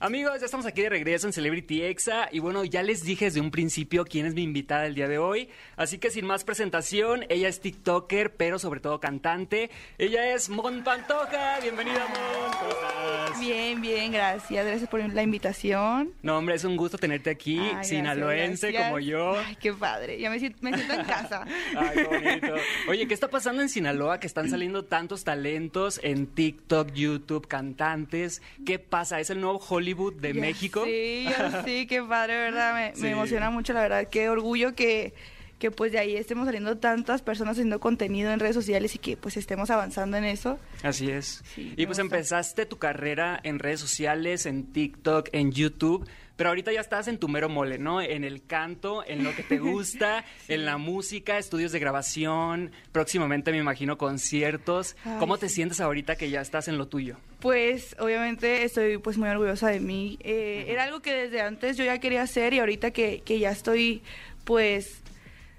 Amigos, ya estamos aquí de regreso en Celebrity Exa y bueno, ya les dije desde un principio quién es mi invitada el día de hoy, así que sin más presentación, ella es TikToker, pero sobre todo cantante. Ella es Mon Pantoja. Bienvenida, Mon. ¿Cómo estás? Bien, bien, gracias. Gracias por la invitación. No, hombre, es un gusto tenerte aquí, Ay, sinaloense gracias, como yo. Ay, qué padre. Ya me siento, me siento en casa. Ay, qué bonito. Oye, ¿qué está pasando en Sinaloa? Que están saliendo tantos talentos en TikTok, YouTube, cantantes. ¿Qué pasa? ¿Es el nuevo Hollywood de Ya México? Sí, sí, qué padre, ¿verdad? Me, Sí. me emociona mucho, la verdad. Qué orgullo que, que pues de ahí estemos saliendo tantas personas haciendo contenido en redes sociales y que pues estemos avanzando en eso. Así es. Sí, y pues gusta. empezaste tu carrera en redes sociales, en TikTok, en YouTube, pero ahorita ya estás en tu mero mole, ¿no? En el canto, en lo que te gusta, en la música, estudios de grabación, próximamente me imagino conciertos. Ay, ¿Cómo te sientes ahorita que ya estás en lo tuyo? Pues obviamente estoy pues muy orgullosa de mí. Eh, Era algo que desde antes yo ya quería hacer y ahorita que, que ya estoy pues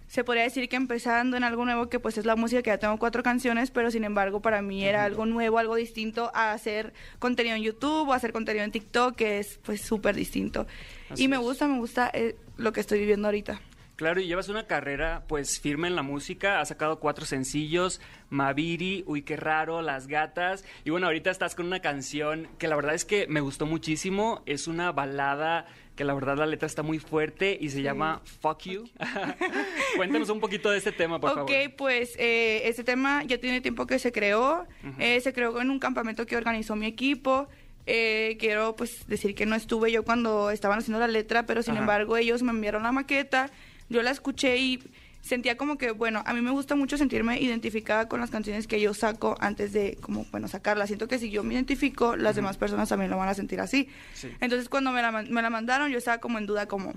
se podría decir que empezando en algo nuevo que pues es la música que ya tengo cuatro canciones pero sin embargo para mí era algo nuevo algo distinto a hacer contenido en YouTube o hacer contenido en TikTok que es pues súper distinto. Así y me gusta me gusta eh, lo que estoy viviendo ahorita Claro, y llevas una carrera pues firme en la música, has sacado cuatro sencillos, Maviri, Uy, qué raro, Las Gatas, y bueno, ahorita estás con una canción que la verdad es que me gustó muchísimo, es una balada que la verdad la letra está muy fuerte y se llama Fuck You. Cuéntanos un poquito de este tema, por ok, favor. pues eh, este tema ya tiene tiempo que se creó. Eh, se creó en un campamento que organizó mi equipo. Eh, quiero pues decir que no estuve yo cuando estaban haciendo la letra, pero sin Ajá. embargo ellos me enviaron la maqueta. Yo la escuché y sentía como que, bueno, a mí me gusta mucho sentirme identificada con las canciones que yo saco antes de, como, bueno, sacarlas. Siento que si yo me identifico, las demás personas también lo van a sentir así. Sí. Entonces cuando me la, me la mandaron, yo estaba como en duda, como,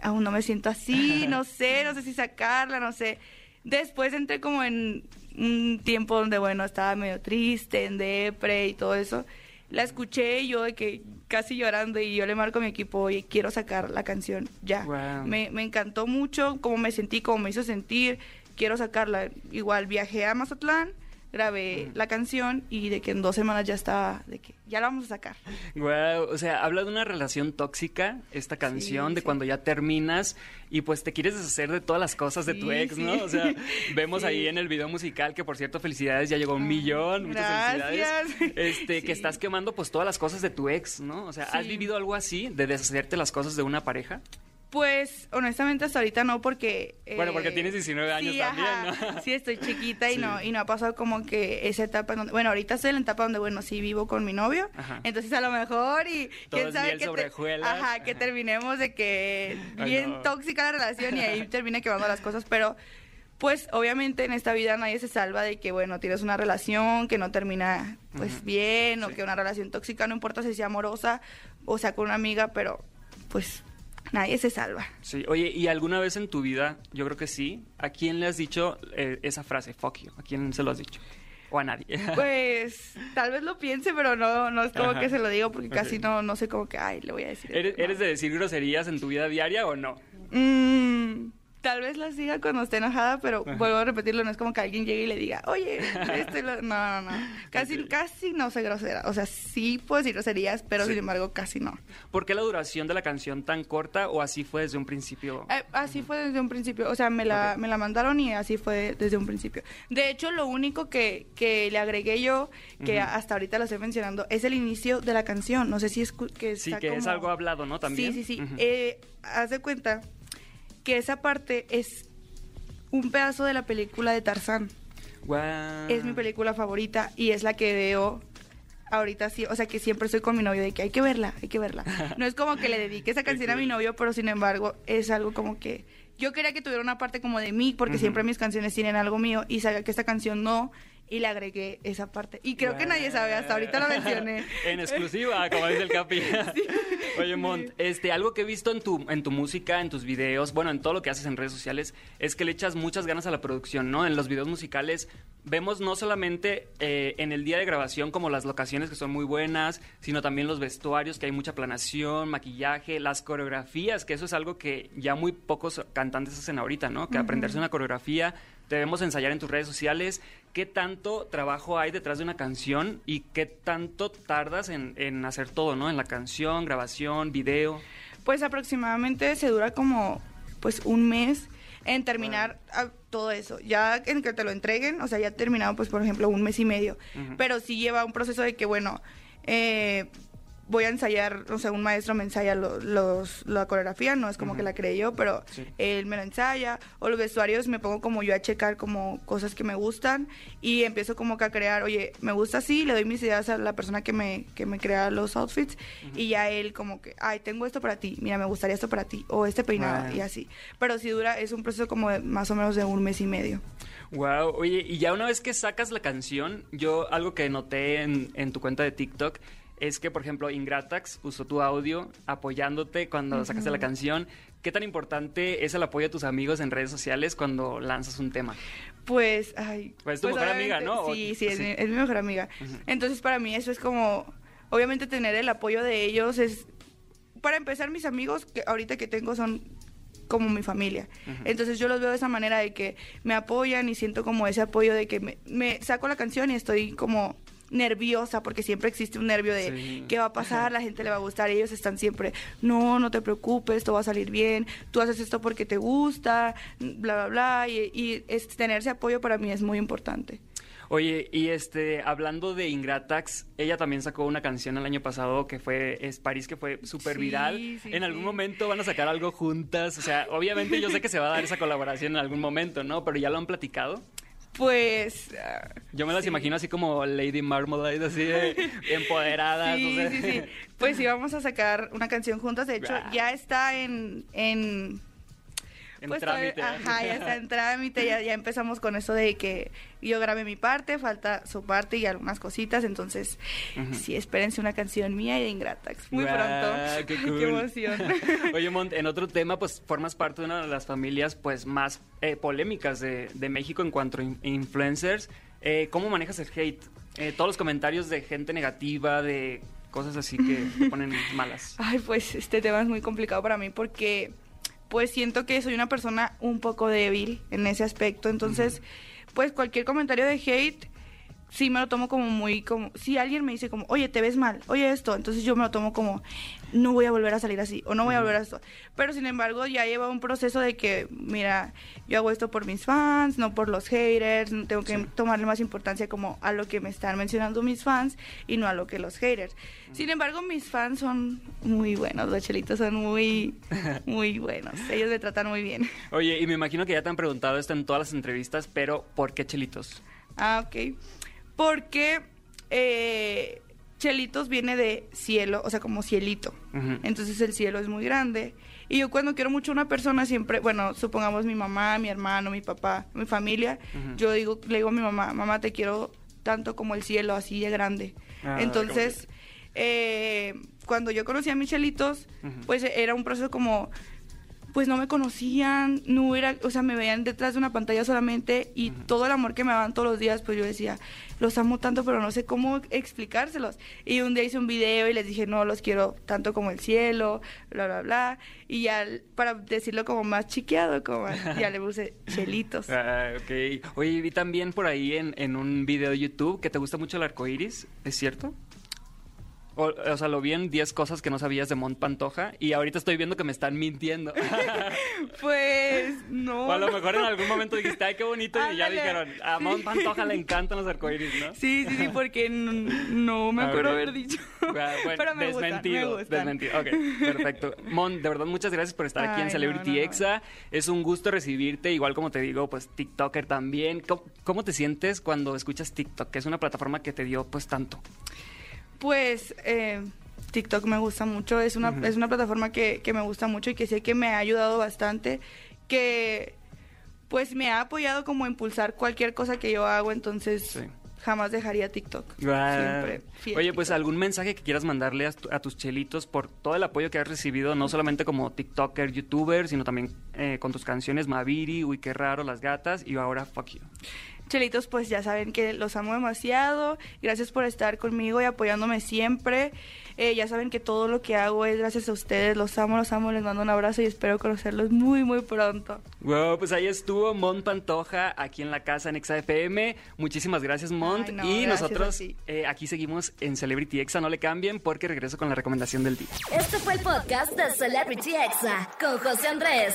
aún no me siento así, no sé, no sé si sacarla, no sé. Después entré como en un tiempo donde, bueno, estaba medio triste, en depre y todo eso. La escuché yo de que casi llorando y yo le marco a mi equipo, oye, quiero sacar la canción ya. Me, me encantó mucho cómo me sentí, cómo me hizo sentir, quiero sacarla. Igual viajé a Mazatlán, grabé la canción y de que en dos semanas ya estaba, de que ya la vamos a sacar. Wow, o sea, habla de una relación tóxica, esta canción, Sí, de sí. cuando ya terminas y pues te quieres deshacer de todas las cosas de tu ex, ¿no? O sea, vemos ahí en el video musical que por cierto, felicidades, ya llegó un Ay, millón, muchas gracias. felicidades. Este, que estás quemando pues todas las cosas de tu ex, ¿no? O sea, ¿has vivido algo así de deshacerte las cosas de una pareja? Pues honestamente hasta ahorita no porque... Bueno, porque tienes 19 años sí, también, ajá. ¿no? Sí, estoy chiquita y Sí. no y no ha pasado como que esa etapa en donde... Bueno, ahorita estoy en la etapa donde, bueno, sí vivo con mi novio, Ajá. entonces a lo mejor y... Todo es miel que te-. Ajá, que terminemos de que bien no. tóxica la relación y ahí termine quemando las cosas, pero... Pues obviamente en esta vida nadie se salva de que, bueno, tienes una relación que no termina pues bien o que una relación tóxica, no importa si sea amorosa o sea con una amiga, pero pues nadie se salva. Sí, oye, ¿y alguna vez en tu vida, yo creo que sí, a quién le has dicho eh, esa frase, fuck you? ¿A quién se lo has dicho? ¿O a nadie? Pues tal vez lo piense, pero no, no es como Ajá. que se lo digo porque casi no, no sé como que, ay, le voy a decir. ¿Eres, eres de decir groserías en tu vida diaria o no? Mm, tal vez las diga cuando esté enojada, pero Ajá. vuelvo a repetirlo, no es como que alguien llegue y le diga, oye, esto y lo-". No, no, no. Casi, casi no soy grosera. O sea, sí puedo decir groserías, pero Sí. sin embargo casi no. ¿Por qué la duración de la canción tan corta o así fue desde un principio? Eh, así fue desde un principio, o sea, me la, me la mandaron y así fue desde un principio. De hecho, lo único que, que le agregué yo, que hasta ahorita lo estoy mencionando, es el inicio de la canción. No sé si es que sí, está que es algo hablado, ¿no? También. Sí, sí, sí. Eh, haz de cuenta que esa parte es un pedazo de la película de Tarzán. Es mi película favorita y es la que veo ahorita sí, o sea que siempre estoy con mi novio de que hay que verla, hay que verla. No es como que le dedique esa canción a mi novio, pero sin embargo es algo como que yo quería que tuviera una parte como de mí, porque siempre mis canciones tienen algo mío y sabía que esta canción no y le agregué esa parte. Y creo que nadie sabe, hasta ahorita lo mencioné. en exclusiva, como dice el Capi. Oye, Mont, este, algo que he visto en tu, en tu música, en tus videos, bueno, en todo lo que haces en redes sociales, es que le echas muchas ganas a la producción, ¿no? En los videos musicales vemos no solamente eh, en el día de grabación como las locaciones que son muy buenas, sino también los vestuarios, que hay mucha planación, maquillaje, las coreografías, que eso es algo que ya muy pocos cantantes hacen ahorita, ¿no? Que aprenderse una coreografía debemos ensayar en tus redes sociales. ¿Qué tanto trabajo hay detrás de una canción y qué tanto tardas en, en hacer todo, ¿no? En la canción, grabación, video. Pues aproximadamente se dura como pues un mes en terminar todo eso. Ya en que te lo entreguen, o sea, ya terminado pues por ejemplo un mes y medio. Pero sí lleva un proceso de que, bueno, eh, voy a ensayar, o sea, un maestro me ensaya los, la coreografía, no es como que la creé yo, pero él me la ensaya, o los vestuarios me pongo como yo a checar como cosas que me gustan y empiezo como que a crear, oye, me gusta así, le doy mis ideas a la persona que me, que me crea los outfits y ya él como que, ay, tengo esto para ti, mira, me gustaría esto para ti, o este peinado y así. Pero si dura, es un proceso como de más o menos de un mes y medio. Wow, oye, y ya una vez que sacas la canción, yo algo que noté en, en tu cuenta de TikTok es que, por ejemplo, Ingratax usó tu audio apoyándote cuando sacaste la canción. ¿Qué tan importante es el apoyo de tus amigos en redes sociales cuando lanzas un tema? Pues, ay. Pues es tu mejor amiga, ¿no? Sí, sí, es, Mi, es, Mi, mejor amiga. Entonces, para mí eso es como, obviamente tener el apoyo de ellos es, para empezar, mis amigos que ahorita que tengo son como mi familia. Entonces yo los veo de esa manera de que me apoyan y siento como ese apoyo de que me, me saco la canción y estoy como nerviosa porque siempre existe un nervio de qué va a pasar, la gente le va a gustar, ellos están siempre, no, no te preocupes, todo va a salir bien, tú haces esto porque te gusta, bla, bla, bla, y, y es, tener ese apoyo para mí es muy importante. Oye, y este, hablando de Ingratax, ella también sacó una canción el año pasado que fue Es París, que fue súper viral. en algún momento van a sacar algo juntas. O sea, obviamente yo sé que se va a dar esa colaboración en algún momento, ¿no? Pero ya lo han platicado. Pues... Yo me las imagino así como Lady Marmalade, así de empoderadas. Sí, sí, sí. Pues sí, vamos a sacar una canción juntas. De hecho, ya está en... en en pues trámite. Ajá, ya está en trámite, ya, ya empezamos con eso de que yo grabé mi parte, falta su parte y algunas cositas, entonces sí, espérense una canción mía y de Ingratax. Muy pronto. Qué, cool. qué emoción. Oye, Mont, en otro tema, pues formas parte de una de las familias pues más eh, polémicas de, de, México en cuanto a influencers. Eh, ¿Cómo manejas el hate? Eh, todos los comentarios de gente negativa, de cosas así que te ponen malas. Ay, pues este tema es muy complicado para mí porque pues siento que soy una persona un poco débil en ese aspecto. Entonces, pues cualquier comentario de hate sí me lo tomo como muy como si alguien me dice como oye te ves mal oye esto entonces yo me lo tomo como no voy a volver a salir así o no voy a volver a esto pero sin embargo ya lleva un proceso de que mira yo hago esto por mis fans no por los haters tengo que tomarle más importancia como a lo que me están mencionando mis fans y no a lo que los haters sin embargo mis fans son muy buenos los chelitos son muy muy buenos ellos me tratan muy bien. Oye y me imagino que ya te han preguntado esto en todas las entrevistas pero ¿por qué chelitos? Ah, ok porque eh, Chelitos viene de cielo, o sea, como cielito. Entonces el cielo es muy grande. Y yo cuando quiero mucho a una persona siempre, bueno, supongamos mi mamá, mi hermano, mi papá, mi familia, yo digo, le digo a mi mamá, mamá, te quiero tanto como el cielo, así de grande. Ah, Entonces, eh, cuando yo conocí a mis chelitos, pues era un proceso como pues no me conocían, no era, o sea, me veían detrás de una pantalla solamente y todo el amor que me daban todos los días, pues yo decía, los amo tanto, pero no sé cómo explicárselos. Y un día hice un video y les dije, no, los quiero tanto como el cielo, bla, bla, bla. Y ya, para decirlo como más chiqueado, como ya le puse chelitos. Ah, ok. Oye, vi también por ahí en, en un video de YouTube que te gusta mucho el arco iris, ¿es cierto? O, sea, lo vi en 10 cosas que no sabías de Mont Pantoja y ahorita estoy viendo que me están mintiendo. pues no. O a lo mejor en algún momento dijiste, ay, qué bonito, y ya dijeron, a Mont Pantoja le encantan los arcoíris, ¿no? Sí, sí, sí, porque no, me acuerdo haber dicho. Bueno, Pero me desmentido, desmentido. Ok, perfecto. Mont, de verdad, muchas gracias por estar aquí en Celebrity Exa. Es un gusto recibirte, igual como te digo, pues TikToker también. ¿Cómo, ¿Cómo te sientes cuando escuchas TikTok? Que es una plataforma que te dio pues tanto. Pues eh, TikTok me gusta mucho, es una, es una plataforma que, que me gusta mucho y que sé que me ha ayudado bastante, que pues me ha apoyado como a impulsar cualquier cosa que yo hago, entonces jamás dejaría TikTok. Guau. Siempre fiel Oye, pues TikTok. algún mensaje que quieras mandarle a, tu- a tus chelitos por todo el apoyo que has recibido, no solamente como TikToker, YouTuber, sino también eh, con tus canciones Maviri, Uy, qué raro, Las Gatas y ahora Fuck You. Chelitos, pues ya saben que los amo demasiado. Gracias por estar conmigo y apoyándome siempre. Eh, ya saben que todo lo que hago es gracias a ustedes. Los amo, los amo. Les mando un abrazo y espero conocerlos muy, muy pronto. Wow, pues ahí estuvo Mont Pantoja aquí en la casa en XAFM. Muchísimas gracias, Mont. Ay, no, y gracias nosotros eh, aquí seguimos en Celebrity Exa. No le cambien porque regreso con la recomendación del día. Este fue el podcast de Celebrity Exa con José Andrés.